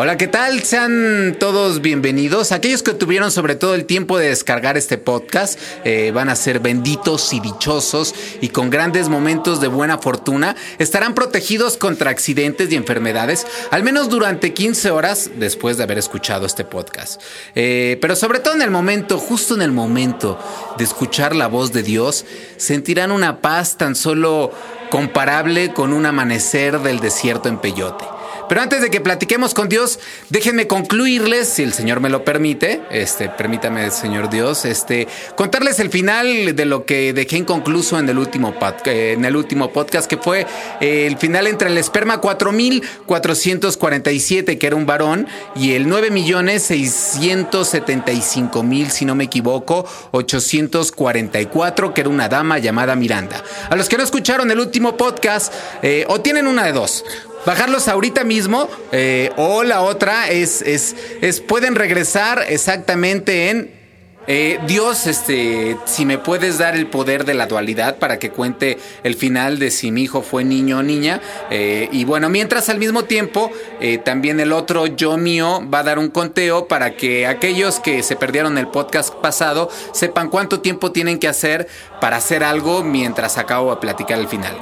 Hola, ¿qué tal? Sean todos bienvenidos. Aquellos que tuvieron sobre todo el tiempo de descargar este podcast eh, van a ser benditos y dichosos y con grandes momentos de buena fortuna. Estarán protegidos contra accidentes y enfermedades, al menos durante 15 horas después de haber escuchado este podcast. Eh, pero sobre todo en el momento, justo en el momento de escuchar la voz de Dios, sentirán una paz tan solo comparable con un amanecer del desierto en Peyote. Pero antes de que platiquemos con Dios, déjenme concluirles, si el Señor me lo permite, este, permítame, Señor Dios, este, contarles el final de lo que dejé inconcluso en el último, en el último podcast, que fue eh, el final entre el esperma 4447, que era un varón, y el 9.675.000, si no me equivoco, 844, que era una dama llamada Miranda. A los que no escucharon el último podcast, eh, o tienen una de dos, bajarlos ahorita mismo eh, o la otra es, es, es, pueden regresar exactamente en eh, Dios, este, si me puedes dar el poder de la dualidad para que cuente el final de si mi hijo fue niño o niña. Eh, y bueno, mientras al mismo tiempo, eh, también el otro yo mío va a dar un conteo para que aquellos que se perdieron el podcast pasado sepan cuánto tiempo tienen que hacer para hacer algo mientras acabo de platicar el final.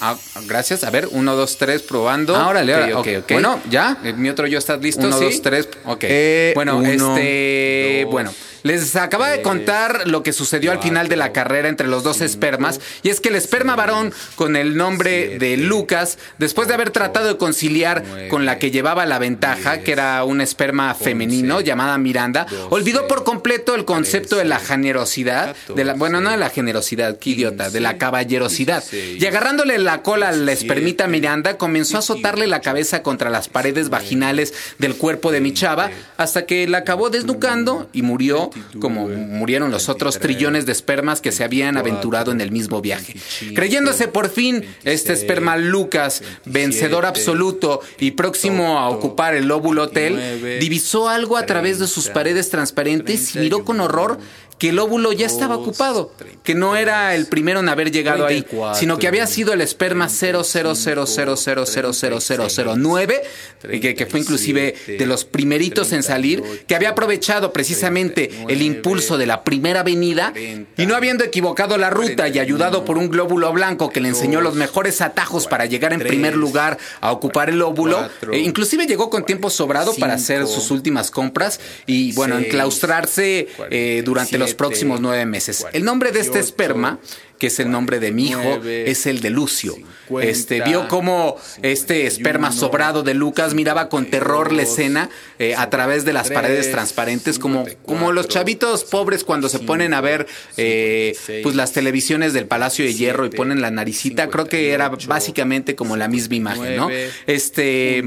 Ah, gracias. A ver, uno, dos, tres, probando. Ah, órale, ok, ok. Bueno, ya. Eh, mi otro yo estás listo. Uno, ¿Sí? dos, tres. Ok. Eh, bueno, uno, este. dos, bueno. Les acaba de contar lo que sucedió al final de la carrera entre los dos espermas, y es que el esperma varón con el nombre de Lucas, después de haber tratado de conciliar con la que llevaba la ventaja, que era un esperma femenino llamada Miranda, olvidó por completo el concepto de la generosidad, de la, bueno, no de la generosidad, qué idiota, de la caballerosidad. Y agarrándole la cola a la espermita Miranda, comenzó a azotarle la cabeza contra las paredes vaginales del cuerpo de mi chava, hasta que la acabó desnucando y murió como murieron los otros trillones de espermas que se habían aventurado en el mismo viaje. Creyéndose por fin este esperma Lucas, vencedor absoluto y próximo a ocupar el óvulo hotel, divisó algo a través de sus paredes transparentes y miró con horror que el óvulo ya estaba ocupado, que no era el primero en haber llegado ahí, sino que había sido el esperma 000000009, que, que fue inclusive de los primeritos en salir, que había aprovechado precisamente el impulso de la primera venida y no habiendo equivocado la ruta y ayudado por un glóbulo blanco que le enseñó los mejores atajos para llegar en primer lugar a ocupar el óvulo, e inclusive llegó con tiempo sobrado para hacer sus últimas compras y bueno, enclaustrarse eh, durante los próximos nueve meses. El nombre de este esperma que es el nombre de mi hijo, es el de Lucio. Este vio cómo este esperma sobrado de Lucas miraba con terror la escena eh, a través de las paredes transparentes, como, como los chavitos pobres cuando se ponen a ver eh, pues las televisiones del Palacio de Hierro y ponen la naricita. Creo que era básicamente como la misma imagen, ¿no? Este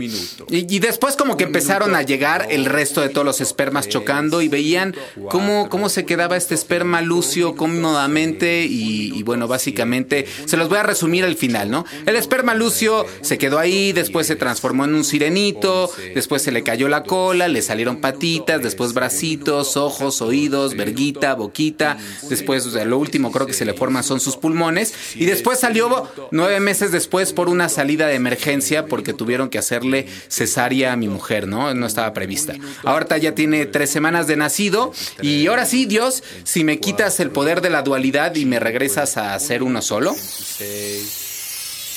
y, y después como que empezaron a llegar el resto de todos los espermas chocando y veían cómo, cómo se quedaba este esperma Lucio cómodamente y, y bueno, básicamente se los voy a resumir al final, ¿no? El esperma lucio se quedó ahí, después se transformó en un sirenito, después se le cayó la cola, le salieron patitas, después bracitos, ojos, oídos, verguita, boquita, después lo último creo que se le forman son sus pulmones y después salió nueve meses después por una salida de emergencia porque tuvieron que hacerle cesárea a mi mujer, ¿no? No estaba prevista. Ahorita ya tiene tres semanas de nacido y ahora sí, Dios, si me quitas el poder de la dualidad y me regresas a hacer uno solo.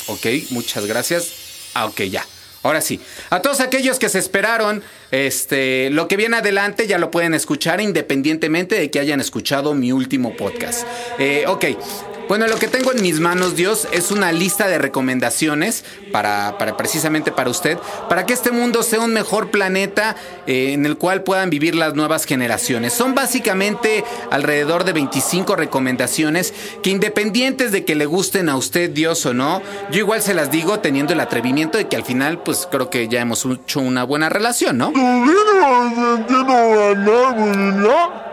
Ok, muchas gracias. Ah, ok, ya. Ahora sí, a todos aquellos que se esperaron, este, lo que viene adelante ya lo pueden escuchar independientemente de que hayan escuchado mi último podcast. Eh, ok, bueno, lo que tengo en mis manos, Dios, es una lista de recomendaciones para, para precisamente para usted, para que este mundo sea un mejor planeta eh, en el cual puedan vivir las nuevas generaciones. Son básicamente alrededor de 25 recomendaciones que independientes de que le gusten a usted, Dios o no, yo igual se las digo teniendo el atrevimiento de que al final, pues creo que ya hemos hecho una buena relación, ¿no?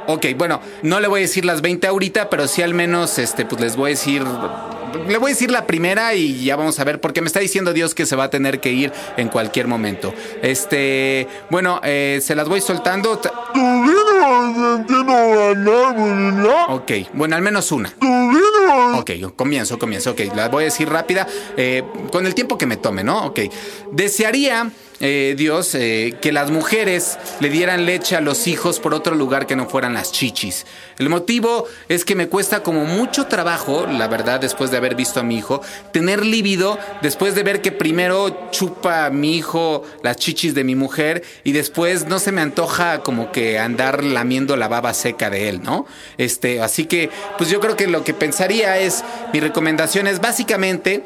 Ok, bueno, no le voy a decir las 20 ahorita, pero sí al menos, este, pues les voy a decir le voy a decir la primera y ya vamos a ver, porque me está diciendo Dios que se va a tener que ir en cualquier momento. Este, bueno, eh, se las voy soltando. Ok, bueno, al menos una. Ok, comienzo, comienzo. Ok, la voy a decir rápida, eh, con el tiempo que me tome, ¿no? Ok. Desearía eh, Dios eh, que las mujeres le dieran leche a los hijos por otro lugar que no fueran las chichis. El motivo es que me cuesta como mucho trabajo, la verdad, después de haber visto a mi hijo, tener líbido después de ver que primero chupa a mi hijo las chichis de mi mujer y después no se me antoja como que andar lamiendo la baba seca de él, ¿no? Este, así que, pues yo creo que lo que pensaría es, mi recomendación es básicamente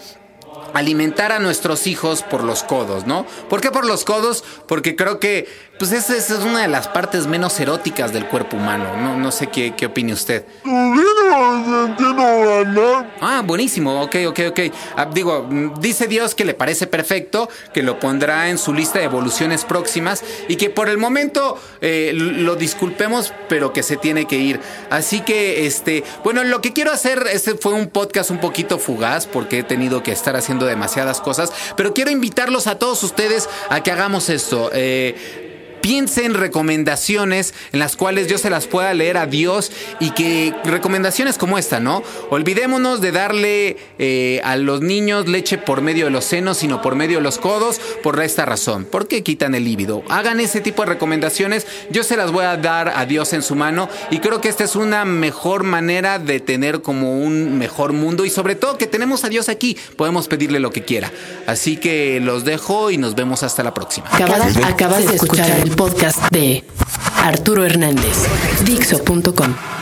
alimentar a nuestros hijos por los codos, ¿no? ¿Por qué por los codos? Porque creo que pues esa, es una de las partes menos eróticas del cuerpo humano. No, no sé qué, qué opine usted. Ah, buenísimo. Ok, ok, ok. Ah, digo, dice Dios que le parece perfecto, que lo pondrá en su lista de evoluciones próximas y que por el momento eh, lo disculpemos, pero que se tiene que ir. Así que, este, bueno, lo que quiero hacer, este fue un podcast un poquito fugaz porque he tenido que estar haciendo demasiadas cosas, pero quiero invitarlos a todos ustedes a que hagamos esto. Eh, piense en recomendaciones en las cuales yo se las pueda leer a Dios y que recomendaciones como esta, ¿no? Olvidémonos de darle eh, a los niños leche por medio de los senos, sino por medio de los codos, por esta razón. ¿Por qué quitan el líbido? Hagan ese tipo de recomendaciones, yo se las voy a dar a Dios en su mano y creo que esta es una mejor manera de tener como un mejor mundo y sobre todo que tenemos a Dios aquí, podemos pedirle lo que quiera. Así que los dejo y nos vemos hasta la próxima. Acabas, de escuchar el podcast de Arturo Hernández, Dixo.com.